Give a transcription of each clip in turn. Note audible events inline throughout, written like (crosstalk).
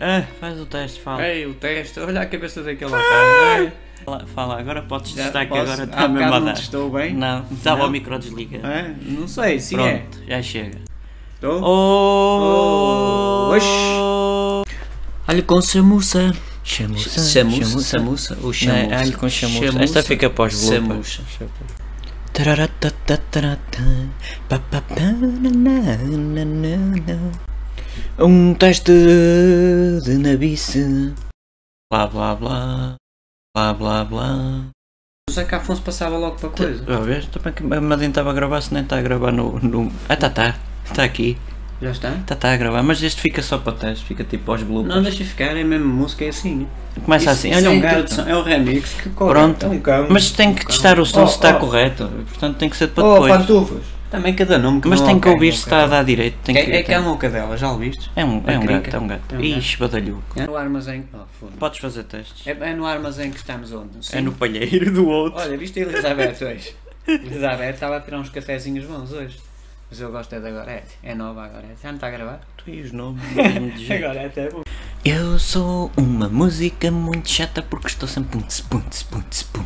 Ah, faz o teste, fala. Ei, o teste, olha a cabeça daquele otário. Fala, fala, agora podes Já testar que agora está mesmo a não dar. testou bem? Não, estava o micro desliga. É? Não sei, sim é. Pronto, já chega. Estou? Oh! Oh, Alho com chamuça. Chamuça. Chamuça, chamuça, ou Não, chamuça? é alho com chamuça. Chamuça. Esta fica para os bloopers. Chamuça. Um teste de nabice. Blá blá blá. Blá blá blá. O Zeca Afonso passava logo para coisa. A ver, também que a Madin estava a gravar, se nem está a gravar no. no... Ah, tá, tá. Está aqui. Já está? Tá, tá a gravar, mas este fica só para teste, fica tipo aos bloopers. Não, deixa ficar, é mesmo música, é assim. Começa Isso- assim, isso olha é um gato. É o remix que corre. Pronto. É um cão. Mas tem que Um testar cão. o som Oh, se está oh. correto. Portanto tem que ser para Oh, depois. pantufas. Também cada nome que Mas tem é que ouvir se está a dar direito. Tem É, que, é que é uma cadela, já o viste? é um, é um gato, é um gato. É um Ixi, badalhoco. É no armazém. Oh, Podes fazer testes. é, é no armazém que estamos onde? É Sim. no palheiro do outro. Olha, viste a Elizabeth hoje? Elizabeth estava a tirar uns cafezinhos bons hoje. Mas eu gosto é da Gorete. É nova a Gorete. Já não está a gravar? Tu e os nomes. (laughs) mesmo de A jeito. Eu sou uma música muito chata porque estou sempre punts, pum,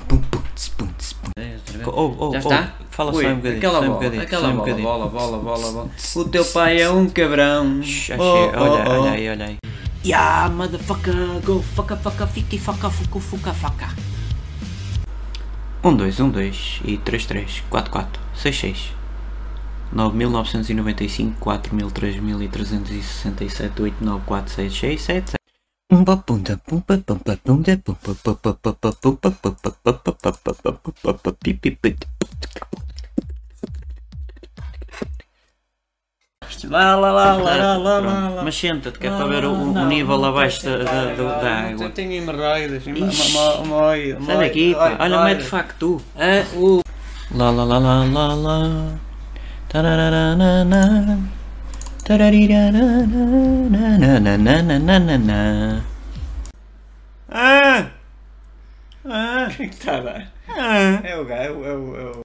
pum, punts, punts, punts. Oh, oh, Já oh, está? Fala Ui, só um bocadinho. Aquela só um bocadinho, aquela só um bola, bocadinho. bola, bola, bola, bola. O teu pai é um cabrão. Oh, achei- olha, oh, oh. olha aí, olha aí. Yeah, motherfucker, go fucka fucka fiki fucka fuku fuka fuka. 1, 2, 1, 2 e 3, 3, 4, 4, 6, 6. 9.995, 4.3367, 8.94667. Lá, lá, lá, lá, lá, lá, Mas senta-te, que é para ver o, nível abaixo da, da, água. Eu tenho hemorroidas, Sai daqui, olha, mete facto tu. Lá, lá, lá, lá, lá, lá. Ah! Ah! O que a dar? Ah! É o o... É o...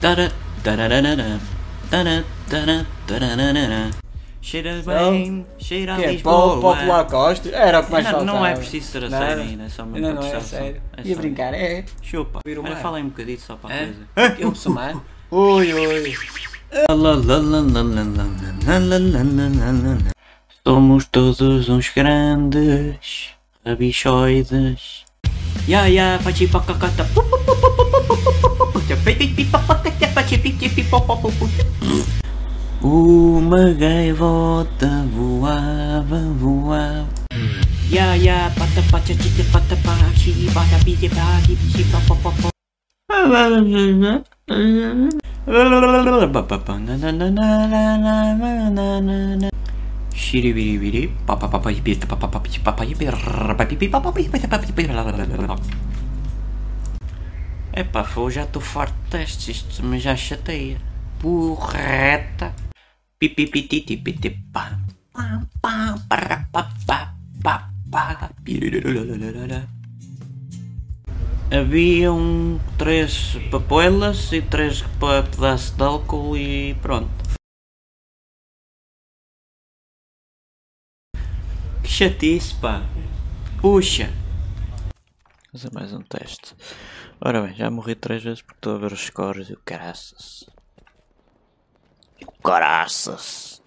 Era o que mais faltava. não é preciso ser a sério ainda, só mesmo Não, não é sério. É Ia brincar, é. Chupa. Fala aí um bocadinho só para a coisa. Eu sou mar. Ui, ui. Somos todos uns grandes rabichoides. Ya ya, fachi pacacata. Uma gaivota voava, voava. Ya ya, pata pata chita pata pachi, papa. Shiribiribiri, papa papa pita papa papa papa Epá, foi, já estou farto de testes, isto me já chateia. Porreta. Pirulululululula. Havia um, três papoelas e três pedaços de álcool e pronto. Que chatice, pá. Puxa. Fazer mais um teste. Ora bem, já morri três vezes porque estou a ver os scores e o caraças. E o caraças.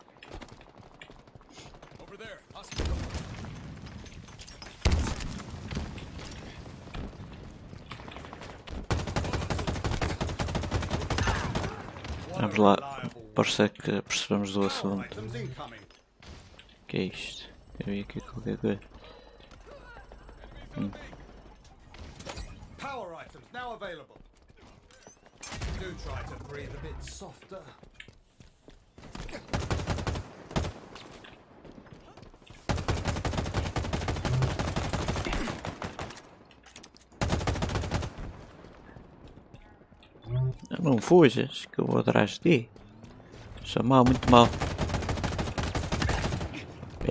Vamos lá, parece que percebemos do assunto. Incoming. que é isto? Eu vi aqui qualquer coisa. Power items now available. Do try to breathe a bit softer. Tu não fujas, que eu vou atrás de ti. Isso é mal, muito mal.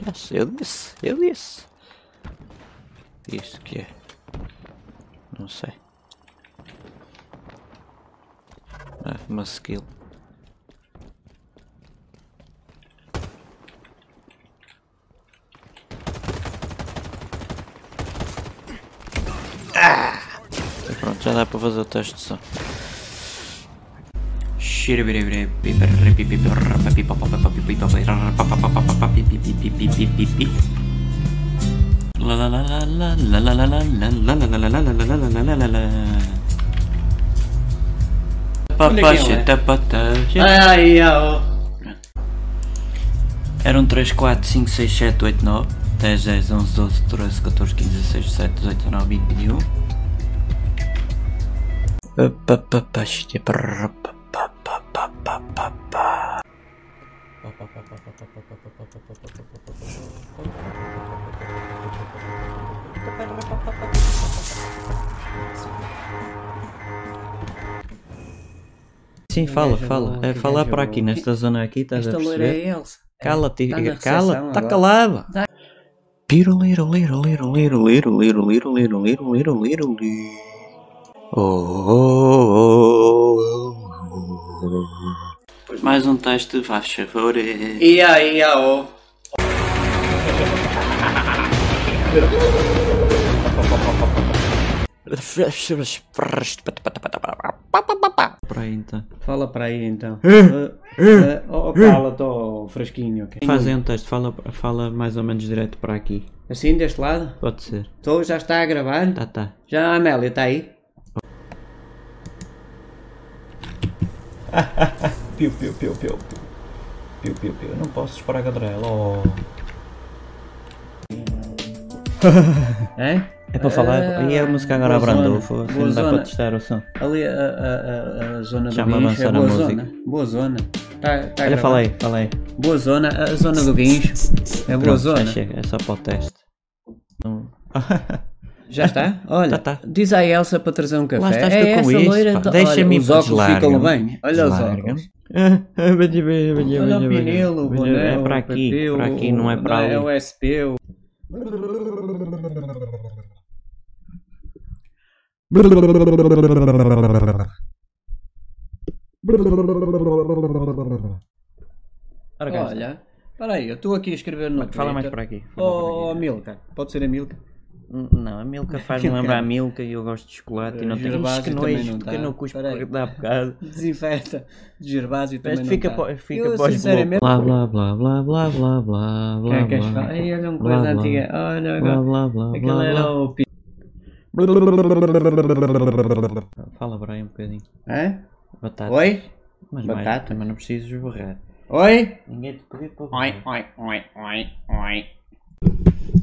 Yes, eu disse, eu disse. Isto que é? Não sei. Ah, uma skill. Ah! Pronto, já dá para fazer o teste de som. Eram 3, 4, 5, 6, 7, 8, 9, 10, 10, 11, 12, 13, 14, 15, 16, 17, 18, 19, 20, 21. Sim, fala, fala. É falar para aqui, nesta zona aqui, estás a perceber? é. Cala-te, Tá cala, agora. calado. Tá. Liro, liro, liro, liro, liro, liro, liro, liro, liro, liro, liro, liro, liro. Oh, oh, oh, oh. Mais um teste, faz favor. E aí, ó. Para aí então. Fala para aí então. Eh, oh, cala-te, oh, fresquinho. ok? Fazem um teste, fala, fala mais ou menos direto para aqui. Assim, deste lado? Pode ser. Estou, já está a gravar? Tá, tá. Já a Amélia está aí? (laughs) Piu, piu, piu, piu. Piu, piu, piu. Não posso esperar a cadrela. Oh. (laughs) É? É para falar. E a música agora abrandou. Não dá para testar o som. Ali a, a, a, a zona do Já me guincho é boa música. zona. Boa zona. Tá, tá Olha, fala aí, fala aí. Boa zona, a zona do guincho. É boa Pronto, zona. chega, é só para o teste. Não- (laughs) Já está? (laughs) Olha, diz à Elsa para trazer um café. Lá estás é com essa isso, do- Deixa-me os óculos ficam bem. Olha os óculos. (laughs) Olha o pinelo, o boné, É para aqui, para aqui, não é para ali. É o SP. o-. Olha, espera aí, eu estou aqui a escrever no Fala mais para aqui. fala Oh, para aqui. Milka. Pode ser a Milka? Não, a Milka (laughs) faz-me lembrar a Milka e eu gosto de chocolate e não tenho isso (laughs) que nojo, porque eu não tá. cuspo por dar bocado. (laughs) Desinfeta, de Gervásio também Mas fica não fica tá. eu, pós sinceramente... Blá, blá, blá, blá, blá, blá, blá, blá, que é que blá, olha uma coisa antiga, olha agora, aquela era o... Fala Brian um bocadinho. Hã? Batata. Oi? Mas Batata? mas não preciso esborrar. Oi? Ninguém te pediu para... Oi, oi, oi, oi, oi.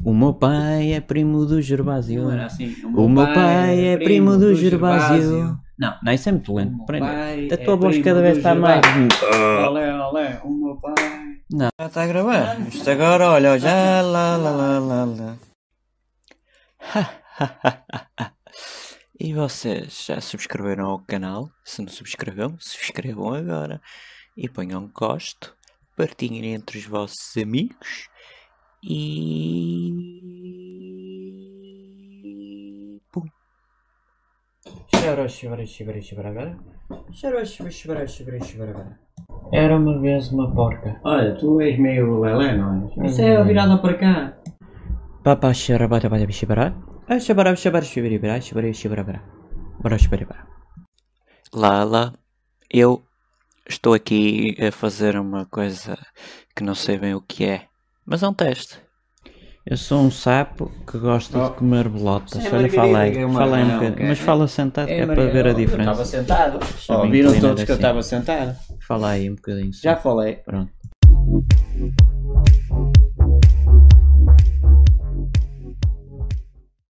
O meu pai é primo do Gervásio. Não era assim. O meu pai é primo do Gervásio. Não. Não, isso é muito lento. O meu Prende. pai A tua é voz cada vez do está mais. Olé, olé, o meu pai. Não. Já está a gravar. Isto agora, olha, já lá lá lá lá lá. E vocês já subscreveram ao canal? Se não subscreveram, subscrevam agora. E ponham um gosto. Partilhem entre os vossos amigos. E. Pum. Era uma vez uma porca. Olha, tu és meio lelé, não é? Isso é virada para cá. Papá xerabata bata bixibara. Ah, xabara xabara xibiribara xibara xibirabara. Bora xibiribara. Lala, eu estou aqui a fazer uma coisa que não sei bem o que é. Mas é um teste. Eu sou um sapo que gosta Oh. de comer bolotas. É Olha, fala aí. margarida, é aí um não, bocadinho. ok. Mas fala sentado que é, para ver a Eu estava diferença. sentado. Oh, viram todos que eu assim. estava sentado. Fala aí um bocadinho. Já falei. Pronto.